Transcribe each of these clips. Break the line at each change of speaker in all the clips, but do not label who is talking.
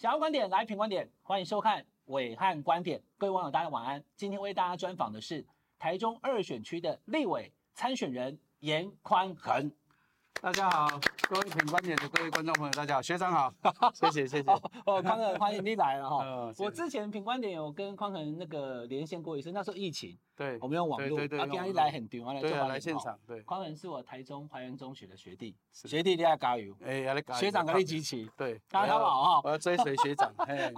想要观点来评观点，欢迎收看伟汉观点。各位网友，大家晚安。今天为大家专访的是台中二选区的立委参选人严宽恒。
大家好，各位品观点的各位观众朋友，大家好，学长好，谢谢谢谢。
哦，匡恒欢迎你来了哈。嗯，我之前品观点有跟匡衡那个连线过一次，那时候疫情，
对，
我们用网络，
对对
对，今天来很丢，
对啊，来现场，对。
匡衡是我台中怀仁中学的学弟，学弟你要加油，
哎，要来加油，
学长给你支持，
对，
大家好哈，
我要追随学长，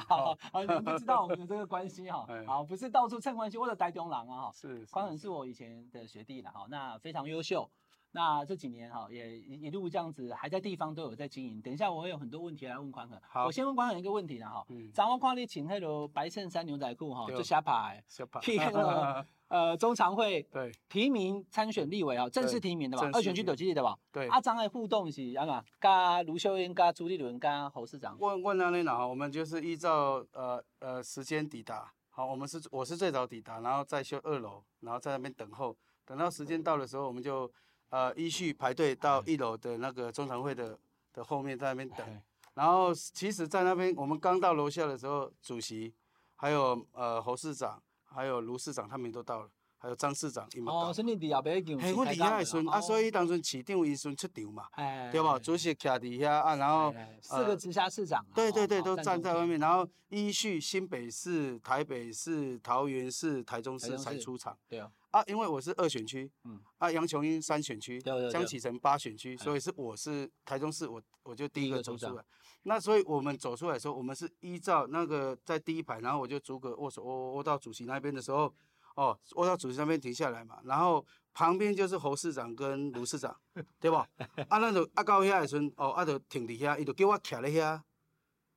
好，好，你们知道我们的这个关系哈，好，不是到处蹭关系，或者台中郎啊哈，
是，
匡恒是我以前的学弟了哈，那非常优秀。那这几年哈，也一路这样子，还在地方都有在经营。等一下我会有很多问题来问宽恒。好，我先问宽恒一个问题了哈。嗯。咱我看你穿那个白衬衫牛仔裤哈，就下排。下排。那个 呃中常会。对。提名参选立委啊，正式提名的吧？二选区都记得的吧？对。阿张的互动是安嘛？跟卢秀燕、跟朱立伦、跟侯市长。
问问到那哪？我们就是依照呃呃时间抵达。好，我们是我是最早抵达，然后再修二楼，然后在那边等候，等到时间到的时候，我们就。呃，依序排队到一楼的那个中常会的的后面，在那边等。然后，其实，在那边我们刚到楼下的时候，主席，还有呃侯市长，还有卢市长，他们都到了，还有张市长，伊们到。
哦，是你底下边已
嘿，我底下的时候啊，所以当时市长伊顺出场嘛，对吧？主席徛底下啊，然后
四个直辖市长，
对对对，都站在外面，然后依序新北市、台北市、桃园市、台中市才出场。对啊。啊，因为我是二选区，嗯，啊，杨琼英三选区，江启臣八选区，所以是我是台中市，我我就第一个走出来。那所以我们走出来的时候，我们是依照那个在第一排，然后我就逐个握手，握握到主席那边的时候，哦，我到主席那边停下来嘛，然后旁边就是侯市长跟卢市长，对吧？啊，那就啊到遐的时阵，哦，啊就停伫遐，伊就叫我徛咧遐，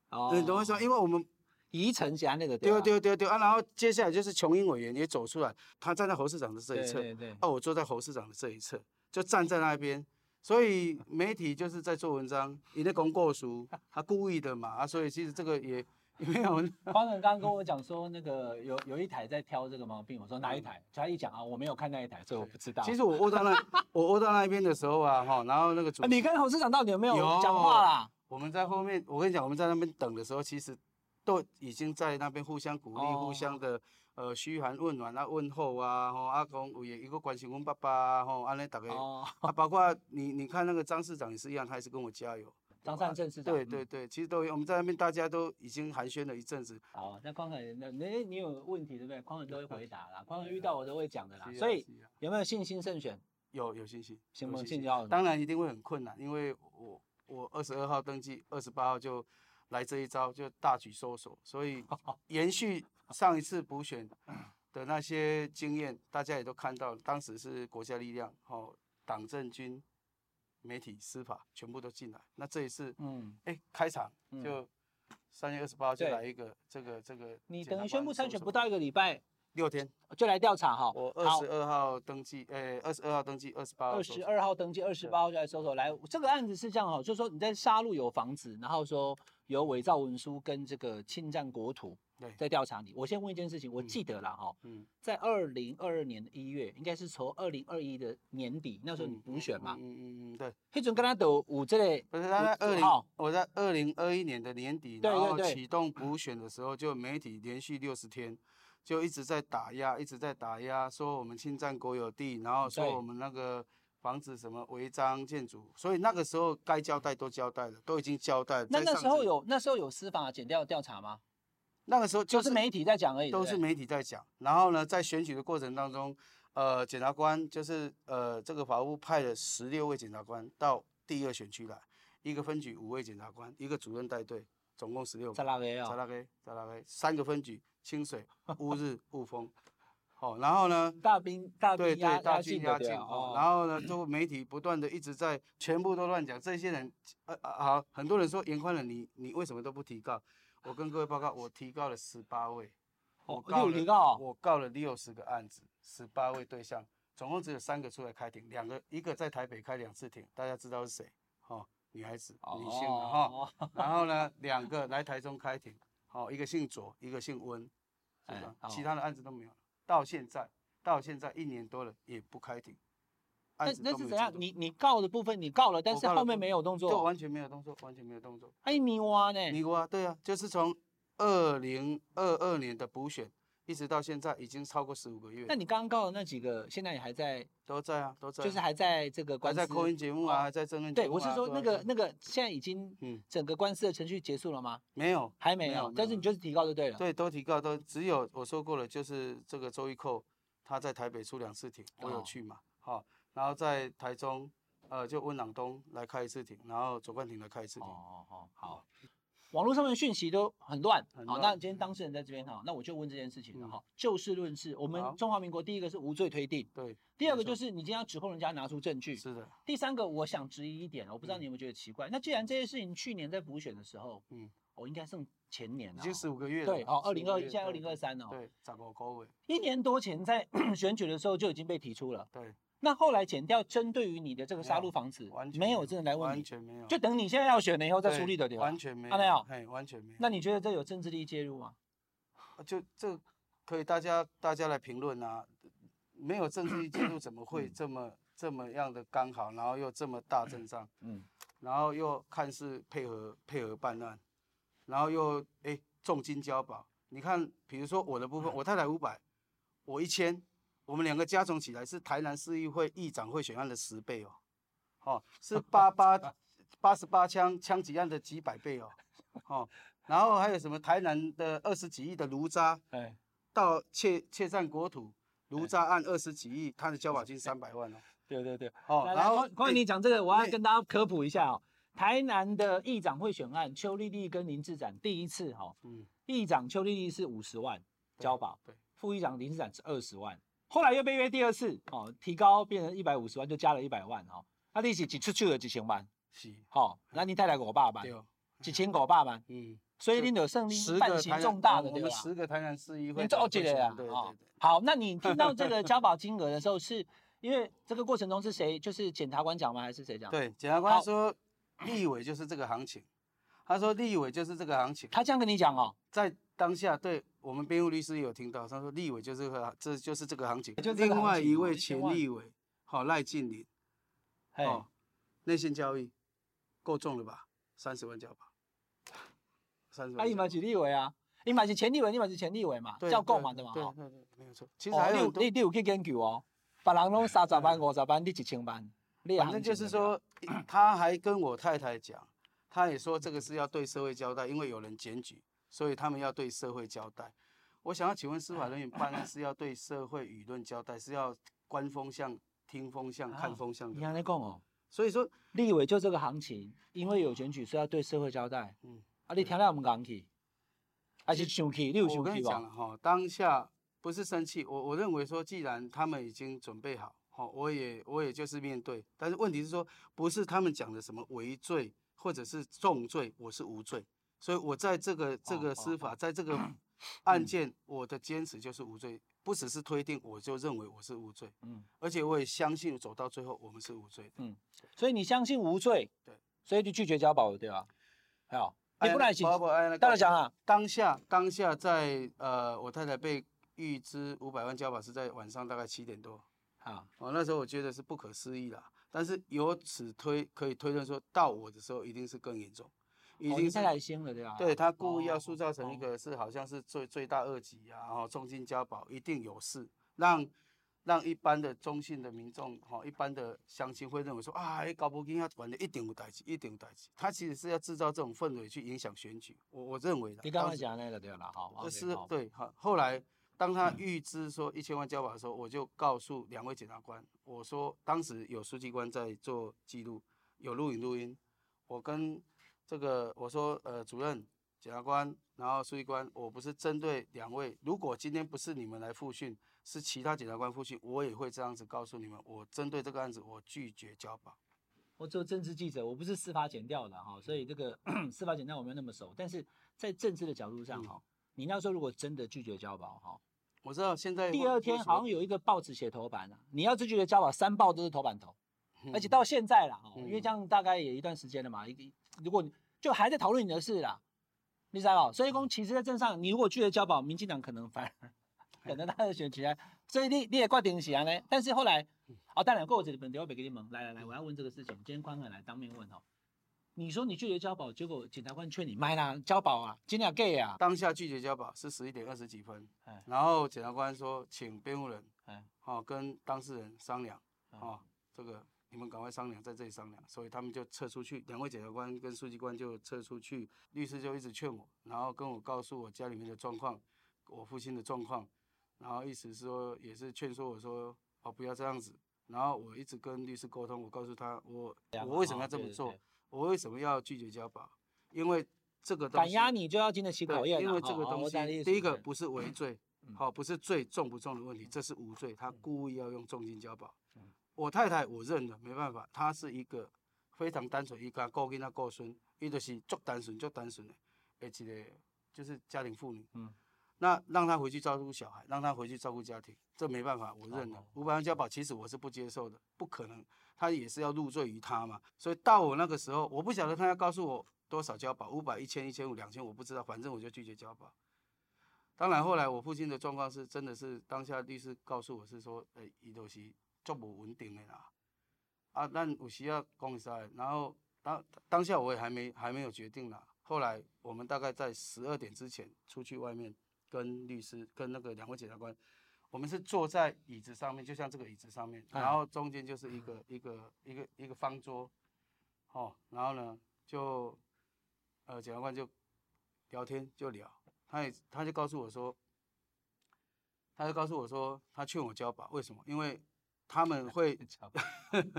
哦，你懂我意思吗？因为我们。
宜城家那个
对对对对啊，然后接下来就是琼英委员也走出来，他站在侯市长的这一侧，对对对，啊，我坐在侯市长的这一侧，就站在那边，所以媒体就是在做文章，你在公过书，他故意的嘛啊，所以其实这个也也没有。方
总刚刚跟我讲说，那个有有一台在挑这个毛病，我说哪一台？他一讲啊，我没有看那一台，所以我不知道。
其实我窝到那，我窝到那边的时候啊，哈，然后那个主，
你跟侯市长到底有没有讲话啦？
我们在后面，我跟你讲，我们在那边等的时候，其实。都已经在那边互相鼓励，oh. 互相的呃嘘寒问暖啊，问候啊，吼阿公也一个关心我爸爸啊，吼安尼大概啊，包括你你看那个张市长也是一样，他也是跟我加油。
张善政市长。
对对对，其实都有，我们在那边大家都已经寒暄了一阵子。
好，那匡恒，那你你有问题对不对？宽恒都会回答啦，匡恒遇到我都会讲的啦。所以有没有信心胜选？
有有信心，
信不信教？
当然一定会很困难，因为我我二十二号登记，二十八号就。来这一招就大举搜索，所以 延续上一次补选的那些经验，大家也都看到，当时是国家力量、哦党政军、媒体、司法全部都进来。那这一次，嗯，哎，开场就三月二十八号就来一个这个这个。
你等于宣布参选不到一个礼拜。
六天
就来调查哈，
我二十二号登记，诶，二十二号登记，二十八号。
二十二号登记，二十八号就来搜索。来，这个案子是这样哈，就是说你在沙鹿有房子，然后说有伪造文书跟这个侵占国土，对在调查你。我先问一件事情，我记得了哈，嗯在二零二二年的一月，应该是从二零二一的年底，那时候你补选嘛，嗯嗯嗯，对。黑准跟他都有这类，
不是他在二零，我在二零二一年的年底，然后启动补选的时候，就媒体连续六十天。就一直在打压，一直在打压，说我们侵占国有地，然后说我们那个房子什么违章建筑，所以那个时候该交代都交代了，都已经交代了。
那那时候有那时候有司法检调调查吗？
那个时候就是，
就是媒体在讲而已，
都是媒体在讲。然后呢，在选举的过程当中，呃，检察官就是呃这个法务派了十六位检察官到第二选区来，一个分局五位检察官，一个主任带队，总共十六个。在哪个啊？在哪个？三个分局。清水、乌日、雾峰，好，然后呢？
大兵、大兵压
大军压境，然后呢？就媒体不断的一直在，全部都乱讲。这些人，呃呃，好，很多人说严宽仁，你你为什么都不提告？我跟各位报告，我提告了十八位，我告了，我告了六十个案子，十八位对象，总共只有三个出来开庭，两个一个在台北开两次庭，大家知道是谁？哈，女孩子，女性的哈。然后呢，两个来台中开庭。好，一个姓左，一个姓温，是吧？其他的案子都没有，到现在，到现在一年多了也不开庭。
那那是怎样？你你告的部分你告了，但是后面没有动作，
就完全没有动作，完全没有动作。
哎，泥蛙呢？
泥蛙，对啊，就是从二零二二年的补选。一直到现在已经超过十五个月。
那你刚刚告的那几个，现在也还在？
都在啊，都在。
就是还在这个官司。
还在 call in 节目啊，还在争论。
对，我是说那个那个，现在已经嗯，整个官司的程序结束了吗？
没有，
还没有。但是你就是提告就对了。
对，都提告，都只有我说过了，就是这个周玉蔻他在台北出两次庭，我有去嘛，好，然后在台中，呃，就温朗东来开一次庭，然后左冠廷来开一次庭。
哦哦，好。网络上面的讯息都很乱，好，那今天当事人在这边哈，那我就问这件事情了哈，就事论事，我们中华民国第一个是无罪推定，
对，
第二个就是你今天要指控人家拿出证据，
是的，
第三个我想质疑一点，我不知道你有没有觉得奇怪，那既然这些事情去年在补选的时候，嗯，我应该剩前年了，
已经十五个月了，
对，好，二零二一，现在二零二三了，
对，十五个月，
一年多前在 选举的时候就已经被提出了，
对。
那后来减掉针对于你的这个杀戮房子，
完全
没有真的来问你，
完全没有，
就等你现在要选了以后再处理的对吧？
完全没有，
看到没有？
哎，完全没有。
那你觉得这有政治力介入吗？
就这可以大家大家来评论啊，没有政治力介入怎么会这么这么样的刚好，然后又这么大阵仗，嗯，然后又看似配合配合办案，然后又哎重金交保，你看比如说我的部分，我太太五百，我一千。我们两个加总起来是台南市议会议长贿选案的十倍哦，哦，是 八八八十八枪枪击案的几百倍哦，哦，然后还有什么台南的二十几亿的炉渣，哎，到窃窃占国土炉渣案二十几亿，他的交保金三百万哦，
对对对，哦，然后关于你讲这个，我要跟大家科普一下哦，台南的议长贿选案，邱丽丽跟林志展第一次哈，嗯，议长邱丽丽是五十万交保，对，副议长林志展是二十万。后来又被约第二次，哦，提高变成一百五十万，就加了一百万，哦，那利息几出去了几千万，是，好，那你带来五百万，几千我爸爸，嗯，所以你有胜利，半型重大的，对吧？
十个台南市议会，
你召集了呀，对对对。好，那你听到这个交保金额的时候，是因为这个过程中是谁？就是检察官讲吗？还是谁讲？
对，检察官说立委就是这个行情，他说立委就是这个行情，
他这样跟你讲哦，
在。当下对我们辩护律师有听到，他说立委就是个，这就是这个行情。另外一位前立委，好赖静林，哦，内线交易够重了吧？三十万交保，三十万。啊，你嘛是立委啊，你嘛是前立委，你嘛是前立委嘛，叫够嘛的嘛。对对对，没有错。其实还有
你你有去研究哦，别人拢三十万、五十万，你一千万。
反正就是说，他还跟我太太讲，他也说这个是要对社会交代，因为有人检举。所以他们要对社会交代。我想要请问司法人员办案是要对社会舆论交代，是要观风向、听风向、看风向的。
你还在讲哦？
所以说
立委就这个行情，因为有选举，是要对社会交代。嗯。啊，你听了我们讲去，还是生气？你有生气吗？我跟你讲了哈，
当下不是生气，我我认为说，既然他们已经准备好，好，我也我也就是面对。但是问题是说，不是他们讲的什么违罪或者是重罪，我是无罪。所以，我在这个这个司法，在这个 案件，我的坚持就是无罪，不只是推定，我就认为我是无罪。嗯，而且我也相信走到最后，我们是无罪的。嗯，
所以你相信无罪，对，所以就拒绝交保了，对吧？好，你不来行。大家讲啊，
当下当下在呃，我太太被预支五百万交保是在晚上大概七点多。好，哦，那时候我觉得是不可思议啦，但是由此推可以推论说到我的时候，一定是更严重。
已经太来心了，对吧？
对，他故意要塑造成一个是好像是罪罪大恶极啊，然后重金交保一定有事，让让一般的中性的民众哈，一般的乡亲会认为说啊，哎，搞不定要管的一定有代志，一定有代志。他其实是要制造这种氛围去影响选举，我我认为的。
你刚刚讲那个对了，好，
这是对哈。后来当他预知说一千万交保的时候，我就告诉两位检察官，我说当时有书记官在做记录，有录影录音，我跟。这个我说，呃，主任、检察官，然后书记官，我不是针对两位。如果今天不是你们来复讯，是其他检察官复讯，我也会这样子告诉你们。我针对这个案子，我拒绝交保。
我做政治记者，我不是司法检调的哈，所以这个 司法检调我没有那么熟。但是在政治的角度上哈，嗯、你要说如果真的拒绝交保哈，
我知道现在
第二天好像有一个报纸写头版啊，你要是拒绝交保，三报都是头版头。而且到现在了，因为这样大概也一段时间了嘛，一如果就还在讨论你的事啦，你知道吧？所以说，其实在镇上，你如果拒绝交保，民进党可能反而 可能他的选举还所以你你也挂定是安尼，但是后来，哦，当然过这个问题我别给你们，来来来，我要问这个事情，今天宽宽来当面问哦。你说你拒绝交保，结果检察官劝你卖啦，交保啊，尽量给啊。
当下拒绝交保是十一点二十几分，然后检察官说，请辩护人，哎。好跟当事人商量，啊，这个你们赶快商量，在这里商量，所以他们就撤出去，两位检察官跟书记官就撤出去，律师就一直劝我，然后跟我告诉我家里面的状况，我父亲的状况，然后意思是说也是劝说我说，哦不要这样子，然后我一直跟律师沟通，我告诉他我我为什么要这么做。我为什么要拒绝交保？因为这个东西
敢押你就要经得起考验。
因为这个东西，第一个不是违罪，好，不是罪重不重的问题，这是无罪，他故意要用重金交保。我太太我认了，没办法，她是一个非常单纯，一个顾囡仔顾孙，伊就是足单纯足单纯的，而且就是家庭妇女。嗯，那让她回去照顾小孩，让她回去照顾家庭，这没办法，我认了。五百万交保，其实我是不接受的，不可能。他也是要入罪于他嘛，所以到我那个时候，我不晓得他要告诉我多少交保，五百、一千、一千五、两千，我不知道，反正我就拒绝交保。当然后来我父亲的状况是，真的是当下律师告诉我是说，诶，伊都是足不稳定的啦，啊，但有需要讲一下，然后当当下我也还没还没有决定啦。后来我们大概在十二点之前出去外面跟律师跟那个两位检察官。我们是坐在椅子上面，就像这个椅子上面，然后中间就是一个一个一个一个方桌，哦，然后呢就呃检察官就聊天就聊，他也他就告诉我说，他就告诉我说，他劝我交保，为什么？因为他们 会，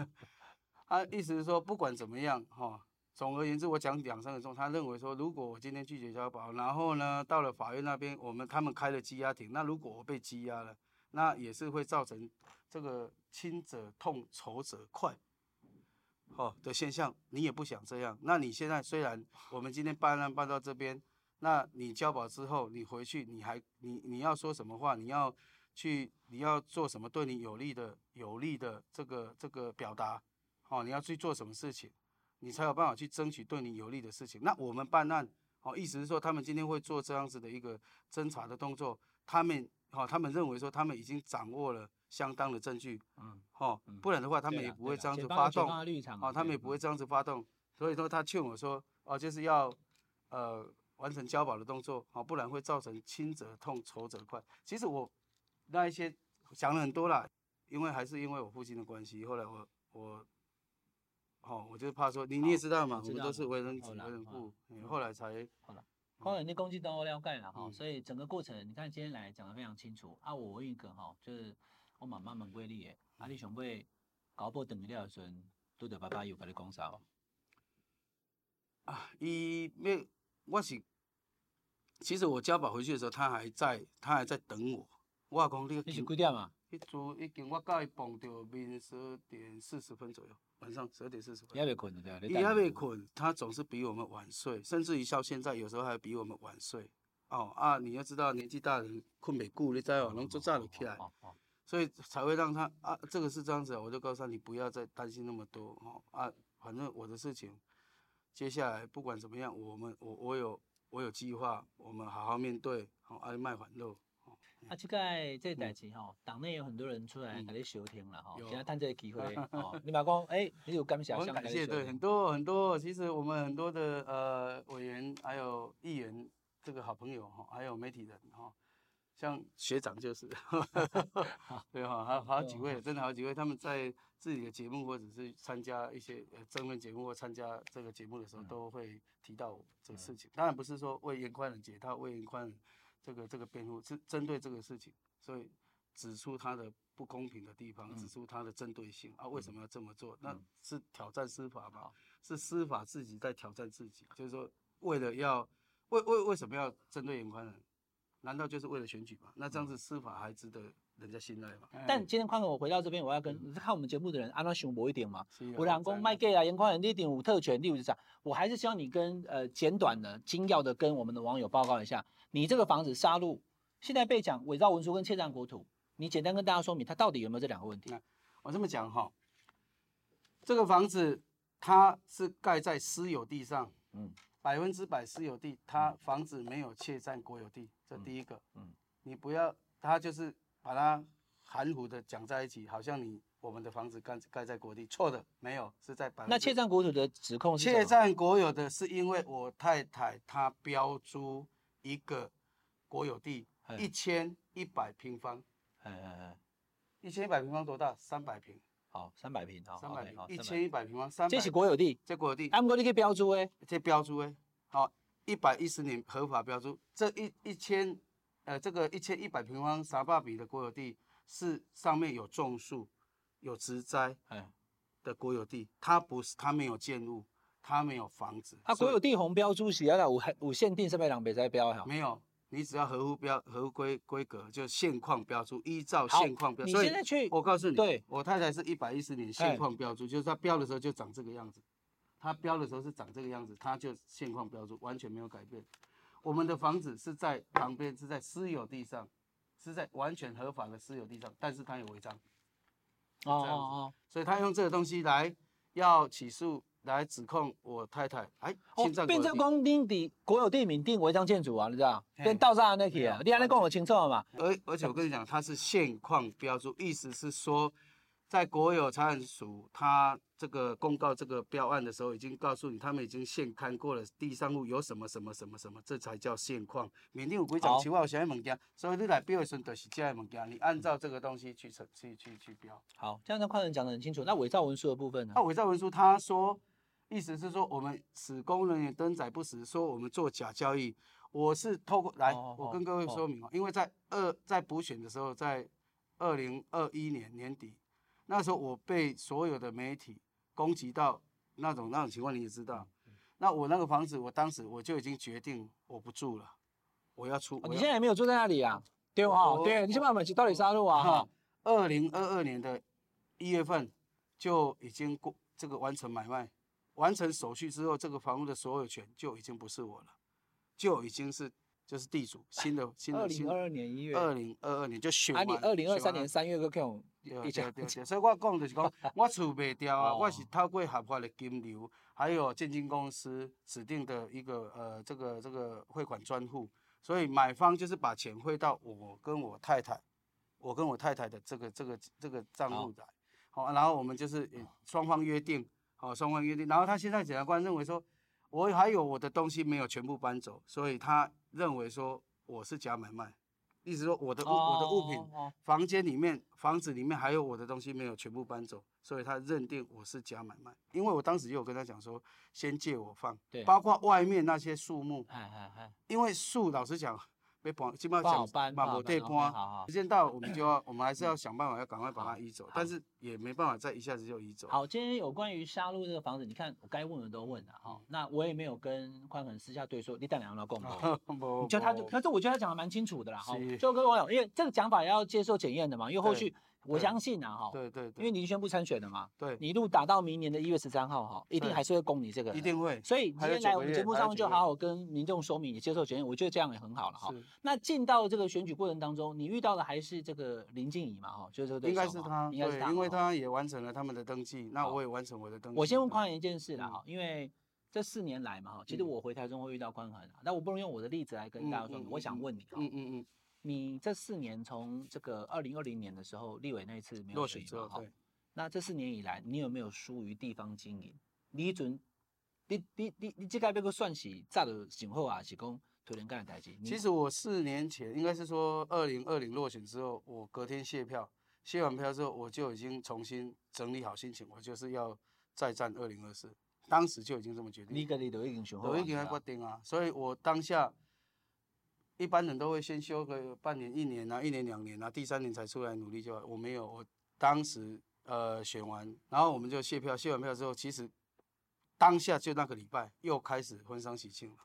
他意思是说不管怎么样哈、哦，总而言之我讲两三个钟，他认为说如果我今天拒绝交保，然后呢到了法院那边，我们他们开了羁押庭，那如果我被羁押了。那也是会造成这个亲者痛，仇者快，哦的现象。你也不想这样。那你现在虽然我们今天办案办到这边，那你交保之后，你回去你还你你要说什么话？你要去你要做什么对你有利的有利的这个这个表达？哦，你要去做什么事情，你才有办法去争取对你有利的事情。那我们办案，哦，意思是说他们今天会做这样子的一个侦查的动作，他们。好，他们认为说他们已经掌握了相当的证据，嗯，好，不然的话他们也不会这样子发动，好，他们也不会这样子发动，所以说他劝我说，哦，就是要呃完成交保的动作，好，不然会造成轻者痛，仇者快。其实我那一些想了很多啦，因为还是因为我父亲的关系，后来我我，哦，我就怕说你你也知道嘛，我们都是为人子为人父，后来才。
后来，你攻击都了解了哈，所以整个过程，你看今天来讲的非常清楚啊。我问一个哈，就是我妈妈蛮贵你的，啊，你想要搞不等了的时候，拄着爸爸有跟你讲啥？
啊，伊没，我是，其实我家宝回去的时候，他还在，他还在等我。我讲你，
你是几点啊？
一组已经我甲伊碰到面十二点四十分左右。晚上十二点四十分，
伊还没困对
伊还没困，他总是比我们晚睡，甚至于到现在有时候还比我们晚睡。哦啊，你要知道年纪大的人困不久，你知道，能做早就起来，所以才会让他啊，这个是这样子，我就告诉他，你不要再担心那么多哦啊，反正我的事情，接下来不管怎么样，我们我我有我有计划，我们好好面对，好爱卖反肉。
啊，这个这代志吼，党内有很多人出来给你收听了哈，现在趁这个机会 哦，你马讲，哎，你有感谢？
我很感谢，对，很多很多，其实我们很多的呃委员还有议员，这个好朋友哈，还有媒体人哈，像 学长就是，对哈，还好几位，真的好几位，他们在自己的节目或者是参加一些呃政论节目或参加这个节目的时候，都会提到这个事情。当然不是说为严宽人解套，为严宽恒。这个这个辩护是针对这个事情，所以指出他的不公平的地方，指出他的针对性啊，为什么要这么做？那是挑战司法吗？是司法自己在挑战自己，就是说为了要为为为什么要针对严宽人？难道就是为了选举吗？那这样子司法还值得人家信赖嘛？
但今天宽哥，我回到这边，我要跟看我们节目的人安怎想无一点嘛？有人讲卖给啊，颜宽恒你一定有特权，例如这样，我还是希望你跟呃简短的、精要的跟我们的网友报告一下。你这个房子杀戮，现在被讲伪造文书跟窃占国土，你简单跟大家说明，它到底有没有这两个问题？
我这么讲哈，这个房子它是盖在私有地上，嗯，百分之百私有地，它房子没有窃占国有地，这第一个，嗯，你不要，它就是把它含糊的讲在一起，好像你我们的房子盖盖在国地，错的，没有，是在百分。
那窃占国土的指控是？
窃占国有的是因为我太太她标租一个国有地一千一百平方，一千一百平方多大？三百平。
好，三百平，好，
三百平，一千一百平方，三。
这是国有地，
这国有地。
按过你去标租诶，
这标租诶，好，一百一十年合法标租，这一一千，呃，这个一千一百平方沙坝比的国有地。是上面有种树，有植栽，的国有地，它不是，它没有建物，它没有房子。
它国有地红标租是要有有限定，是不是两百在标哈？
没有，你只要合乎标合乎规规格，就现况标注，依照现况标。
你现在去，
我告诉你，
对，
我太太是一百一十年现况标注，就是她标的时候就长这个样子，她标的时候是长这个样子，它就现况标注，完全没有改变。我们的房子是在旁边，是在私有地上。是在完全合法的私有地上，但是他有违章，哦哦哦，所以他用这个东西来要起诉，来指控我太太，哎。
变成公定地国有地名定违章建筑啊，你知道？变盗诈那起啊，你还能跟我清楚了嘛？
而而且我跟你讲，它是现况标注，意思是说。在国有财产署，他这个公告这个标案的时候，已经告诉你，他们已经现勘过了地上物有什么什么什么什么，这才叫现况。缅甸有规章，其外有啥物件，所以你来标的时候就是这样物件，你按照这个东西去去去去去标。
好，这样子宽仁讲得很清楚。那伪造文书的部分呢？
那伪造文书，他说意思是说我们使工人员登载不实，说我们做假交易。我是透过来，我跟各位说明哦，因为在二在补选的时候，在二零二一年年底。那时候我被所有的媒体攻击到那种那种情况，你也知道。那我那个房子，我当时我就已经决定我不住了，我要出。要
你现在也没有住在那里啊？对哦？对，你先把门去到底杀入啊？
二零二二年的一月份就已经过这个完成买卖，完成手续之后，这个房屋的所有权就已经不是我了，就已经是。就是地主新的新的。二零二二年一月。二零二二年就选完。啊，你二零二三年三月个用。对对对对，所以我讲就是讲，我处卖掉啊，我是透过合法的金流，还有建金公司指定的一个呃这个这个汇款专户，所以买方就是把钱汇到我跟我太太，我跟我太太的这个这个这个账户来，好，然后我们就是双方约定，好，双方约定，然后他现在检察官认为说，我还有我的东西没有全部搬走，所以他。认为说我是假买卖，意思说我的物、oh, 我的物品，oh, oh. 房间里面房子里面还有我的东西没有全部搬走，所以他认定我是假买卖。因为我当时就有跟他讲说，先借我放，对包括外面那些树木，因为树老实讲。被搬，基本上讲马不对搬，时间到我们就要，我们还是要想办法，要赶快把它移走，但是也没办法再一下子就移走。
好，今天有关于沙鹿这个房子，你看我该问的都问了哈，那我也没有跟宽恒私下对说，你带两个人共谋，你叫他就，可是我觉得他讲的蛮清楚的啦，哈，就各位网友，因为这个讲法也要接受检验的嘛，因为后续。我相信啊，哈，
对对，
因为你宣布参选了嘛，
对，
你一路打到明年的一月十三号，哈，一定还是会攻你这个，
一定会。
所以今天来我们节目上就好好跟民众说明，你接受检验，我觉得这样也很好了，哈。那进到这个选举过程当中，你遇到的还是这个林静怡嘛，哈，就是这个对
应该是他，应该是他，因为他也完成了他们的登记，那我也完成我的登记。
我先问宽恒一件事了，哈，因为这四年来嘛，哈，其实我回台中会遇到宽恒，那我不能用我的例子来跟大家说，我想问你，嗯嗯嗯。你这四年从这个二零二零年的时候立委那一次没有选之后，那这四年以来，你有没有疏于地方经营？你准，你你你你这个要个算起，炸的醒后啊？是讲推人干的代志？
其实我四年前应该是说二零二零落选之后，我隔天卸票，卸完票之后，我就已经重新整理好心情，我就是要再战二零二四，当时就已经这么决定。
你跟你都已经选后，
都已经决定啊，所以我当下。一般人都会先休个半年、一年啊，一年两年啊，第三年才出来努力就好。我没有，我当时呃选完，然后我们就卸票，卸完票之后，其实当下就那个礼拜又开始婚丧喜庆了，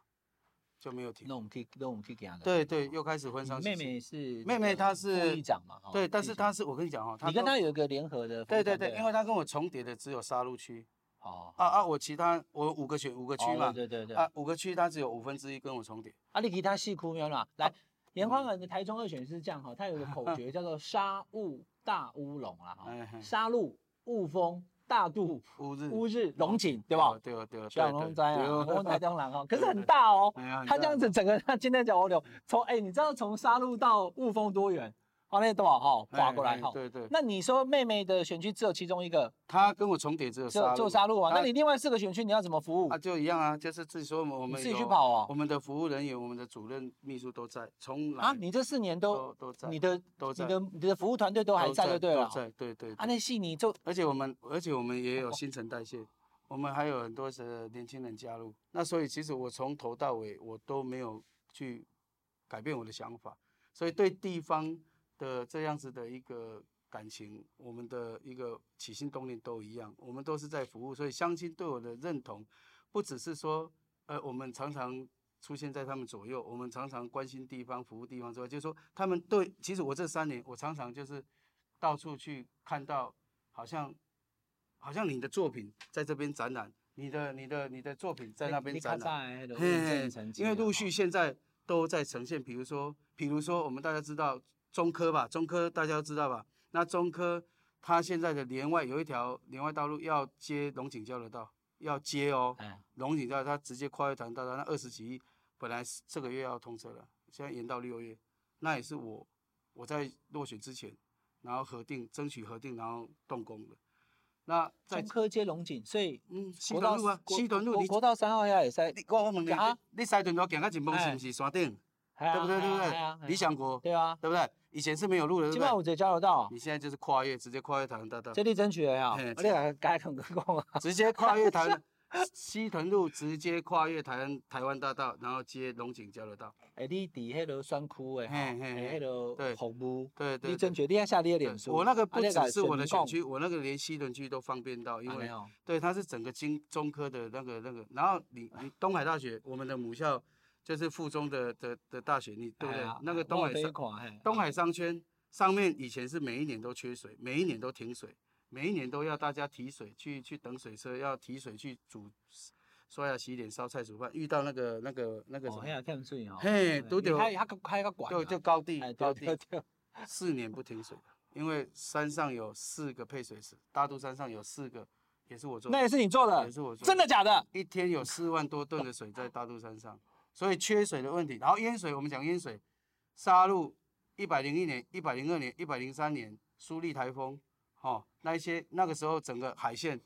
就没有停。
那我们可以，那我们可以给他的。
对对，又开始婚丧喜庆。
妹妹是
妹妹，她是
副议长嘛？
对，但是她是我跟你讲哦，
你跟她有一个联合的。
对对对，因为她跟我重叠的只有沙鹿区。哦啊啊！我其他我五个选五个区嘛，对对对啊，五个区它只有五分之一跟我重叠。
啊，你其他细哭没有啦？来，严宽恒的台中二选是这样哈，他有个口诀 叫做“沙雾大乌龙”啦哈，沙鹿雾峰大肚乌日乌日龙井对吧？
对对对，
小龙灾啊，我们台中人哈，可是很大哦，他这样子整个他今天讲我流从哎，你知道从沙鹿到雾峰多远？花内多少号划过来哈？
对对。
那你说妹妹的选区只有其中一个，
她跟我重叠只有杀
就杀戮啊？那你另外四个选区你要怎么服务？
啊，就一样啊，就是自己说我们
自己去跑啊。
我们的服务人员、我们的主任、秘书都在，从
啊，你这四年都
都在，
你的都在，你的你的服务团队都还在就对了。
在，对对。
啊，那戏你就，
而且我们而且我们也有新陈代谢，我们还有很多的年轻人加入。那所以其实我从头到尾我都没有去改变我的想法，所以对地方。的这样子的一个感情，我们的一个起心动念都一样，我们都是在服务，所以乡亲对我的认同，不只是说，呃，我们常常出现在他们左右，我们常常关心地方、服务地方之外，就是说，他们对，其实我这三年，我常常就是到处去看到，好像，好像你的作品在这边展览，你的、你的、你的作品在那边展览，因为陆续现在都在呈现，比如说，比如说，我们大家知道。中科吧，中科大家都知道吧？那中科它现在的连外有一条连外道路要接龙井交流道，要接哦。龙井交流道它直接跨越台大道，那二十几亿本来是这个月要通车了，现在延到六月。那也是我我在落选之前，然后核定争取核定，然后动工的。那
中科接龙井，所以
嗯，西屯路啊，西屯路，
国道三号也会使。
我我问你，你西屯路行到前方是不是山顶？对不对？对不对？理想国。对啊，对不对？以前是没有路的，对不对？今晚我直接交流道。你现在就是跨越，直接跨越台湾大道。
这里争取了呀，我俩改很成功啊。
直接跨越台湾 西屯路，直接跨越台湾台湾大道，然后接龙井交流道。
哎，你底迄个选区的，嘿嘿，迄个服务，
对对。
你争取，你要下你的脸书。
我那个不只是我的选区，我那个连西屯区都方便到，因为对，它是整个经中科的那个那个，然后你你东海大学，我们的母校。就是附中的的的大学，你对不对？哎、那个东海商东海商圈上面以前是每一年都缺水，每一年都停水，每一年都要大家提水去去等水车，要提水去煮刷牙洗脸烧菜煮饭。遇到那个那个那个什么？
哦、
嘿，都得
开开个管，
就就高地高地，四年不停水，因为山上有四个配水池，大肚山上有四个，也是我做的，
那也是你做的，
也是我做的，
真的假的？
一天有四万多吨的水在大肚山上。所以缺水的问题，然后淹水，我们讲淹水，沙鹿一百零一年、一百零二年、一百零三年苏力台风，哦，那一些那个时候整个海线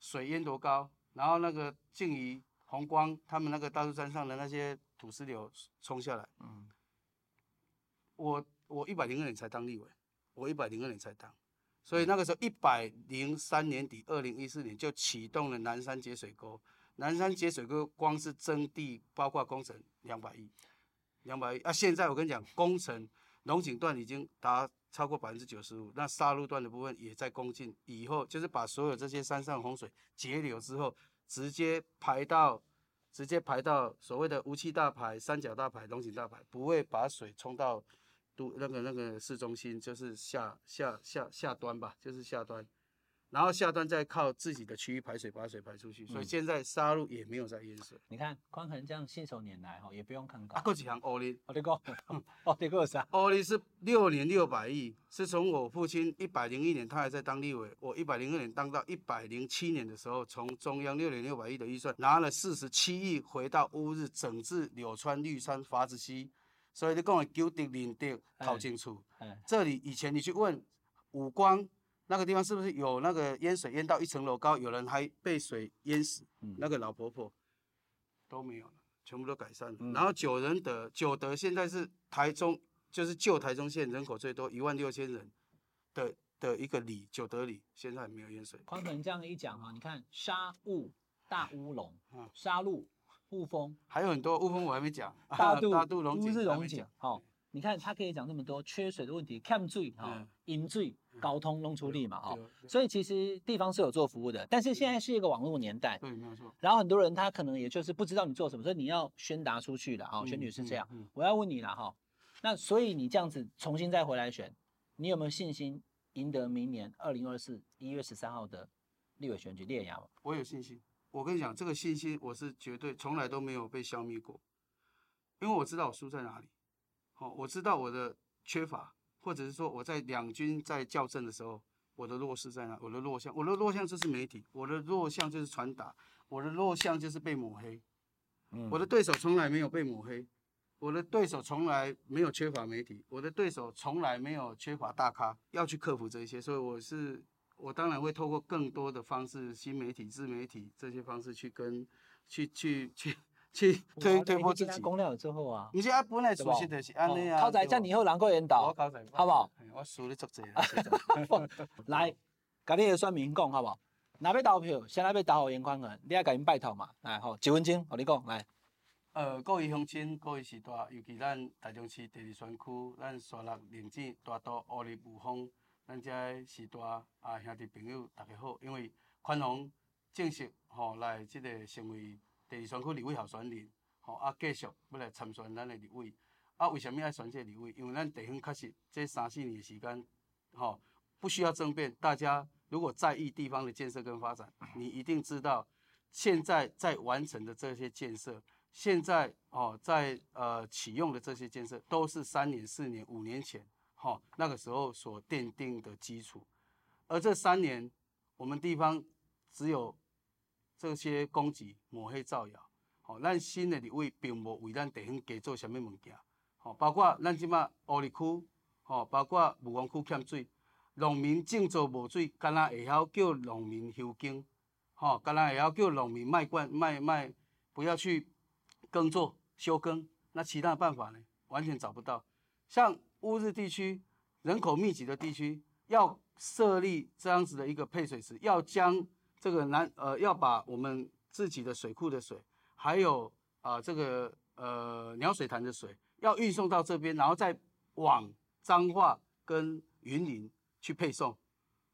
水淹多高，然后那个静怡、红光他们那个大肚山上的那些土石流冲下来，嗯，我我一百零二年才当立委，我一百零二年才当，所以那个时候一百零三年底，二零一四年就启动了南山节水沟。南山节水沟光是征地，包括工程两百亿，两百亿啊！现在我跟你讲，工程龙井段已经达超过百分之九十五，那沙路段的部分也在攻进，以后就是把所有这些山上洪水截流之后，直接排到，直接排到所谓的无期大排、三角大排、龙井大排，不会把水冲到都那个那个市中心，就是下下下下端吧，就是下端。然后下端再靠自己的区域排水，把水排出去，所以现在沙路也没有在淹水。
你看宽恒这样信手拈来哈，也不用看高。
啊，过几行欧力，
我的哥，哦，这个 啥？
欧力是六年六百亿，是从我父亲一百零一年他还在当立委，我一百零二年当到一百零七年的时候，从中央六年六百亿的预算拿了四十七亿回到乌日整治柳川绿山筏子溪，所以你讲的九德林德搞清楚。这里以前你去问五光。那个地方是不是有那个淹水淹到一层楼高，有人还被水淹死？嗯、那个老婆婆都没有了，全部都改善了。嗯、然后九仁德九德现在是台中，就是旧台中县人口最多一万六千人的的一个里，九德里现在还没有淹水。
宽恒这样一讲啊，你看沙雾大乌龙，沙鹿雾峰，
还有很多雾峰我还没讲，
大肚大肚龙井乌日龙井，好，你看他可以讲这么多缺水的问题，欠水哈，淹水。交通弄出力嘛，哈，所以其实地方是有做服务的，但是现在是一个网络年代，
对，没有错。
然后很多人他可能也就是不知道你做什么，所以你要宣达出去的，哈，选举是这样。我要问你了，哈，那所以你这样子重新再回来选，你有没有信心赢得明年二零二四一月十三号的立委选举烈阳？
我有信心，我跟你讲，这个信心我是绝对从来都没有被消灭过，因为我知道我输在哪里，好，我知道我的缺乏。或者是说我在两军在校正的时候，我的弱势在哪？我的弱项，我的弱项就是媒体，我的弱项就是传达，我的弱项就是被抹黑。嗯，我的对手从来没有被抹黑，我的对手从来没有缺乏媒体，我的对手从来没有缺乏大咖，要去克服这些，所以我是我当然会透过更多的方式，新媒体、自媒体这些方式去跟去去去去推推波自己。
公了之后啊，
你现在本来熟悉的是安尼啊，
考在这以后能够引导，好不好？
我输你足济
来，甲你的选民讲好不好？哪要投票，先来要投颜宽恒，你要甲因拜托嘛，来好，一分钟，互你讲来。
呃，各位乡亲，各位时代，尤其咱台中市第二选区，咱沙鹿林子大都乌里雾峰，咱遮个时代啊兄弟朋友大家好，因为宽宏正式吼、哦、来即个成为第二选区立委候选人，吼啊继续要来参选咱的立委。啊，为什么要选这个立委？因为咱地方确实这三四年的时间，吼、不需要争辩，大家如果在意地方的建设跟发展，你一定知道现在在完成的这些建设。现在哦，在呃启用的这些建设都是三年、四年、五年前，哈、那个时候所奠定的基础。而这三年，我们地方只有这些攻击、抹黑、造谣，好、哦，咱新的立委并无为咱地方加做什么物件，好、包括咱即马乌里区，好、包括雾峰区欠水，农民种作无水，干那会晓叫农民休耕，好、哦，干那会晓叫农民卖罐卖卖，不要去。耕作休耕，那其他办法呢？完全找不到。像乌日地区人口密集的地区，要设立这样子的一个配水池，要将这个南呃，要把我们自己的水库的水，还有啊、这个呃鸟水潭的水，要运送到这边，然后再往彰化跟云林去配送。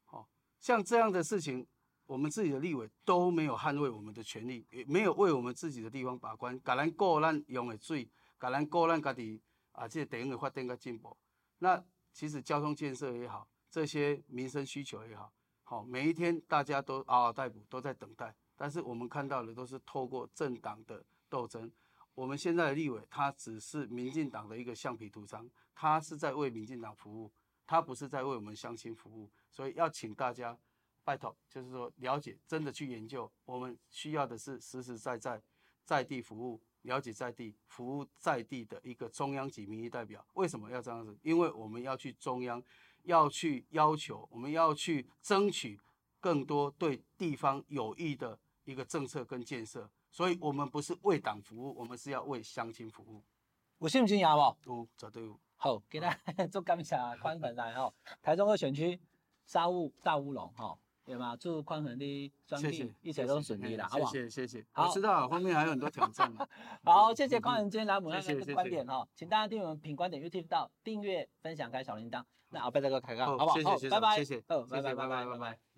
哦，像这样的事情。我们自己的立委都没有捍卫我们的权利，也没有为我们自己的地方把关，甲咱顾咱用的水，甲咱顾咱家己啊，这些地方的发展跟进步。那其实交通建设也好，这些民生需求也好，好每一天大家都嗷嗷待哺，都在等待。但是我们看到的都是透过政党的斗争。我们现在的立委他只是民进党的一个橡皮图章，他是在为民进党服务，他不是在为我们乡亲服务。所以要请大家。拜托，就是说了解，真的去研究。我们需要的是实实在在在地服务，了解在地服务在地的一个中央级民意代表。为什么要这样子？因为我们要去中央，要去要求，我们要去争取更多对地方有益的一个政策跟建设。所以，我们不是为党服务，我们是要为乡亲服务。
有信不信呀？不？
有，绝对有。
好，给大家做感谢，宽恒来吼，台中二选区沙雾大乌龙哈。对吗？祝宽恒的专利一切都顺利啦，好不好？
谢谢谢谢。好，我知道后面还有很多挑战。
好，谢谢宽恒今天来我们那个观点哈，请大家订阅我们品观点 YouTube 到订阅、分享、开小铃铛。那阿贝大哥开个，好不好？谢谢谢谢，拜拜。谢谢，哦，拜拜拜拜拜拜。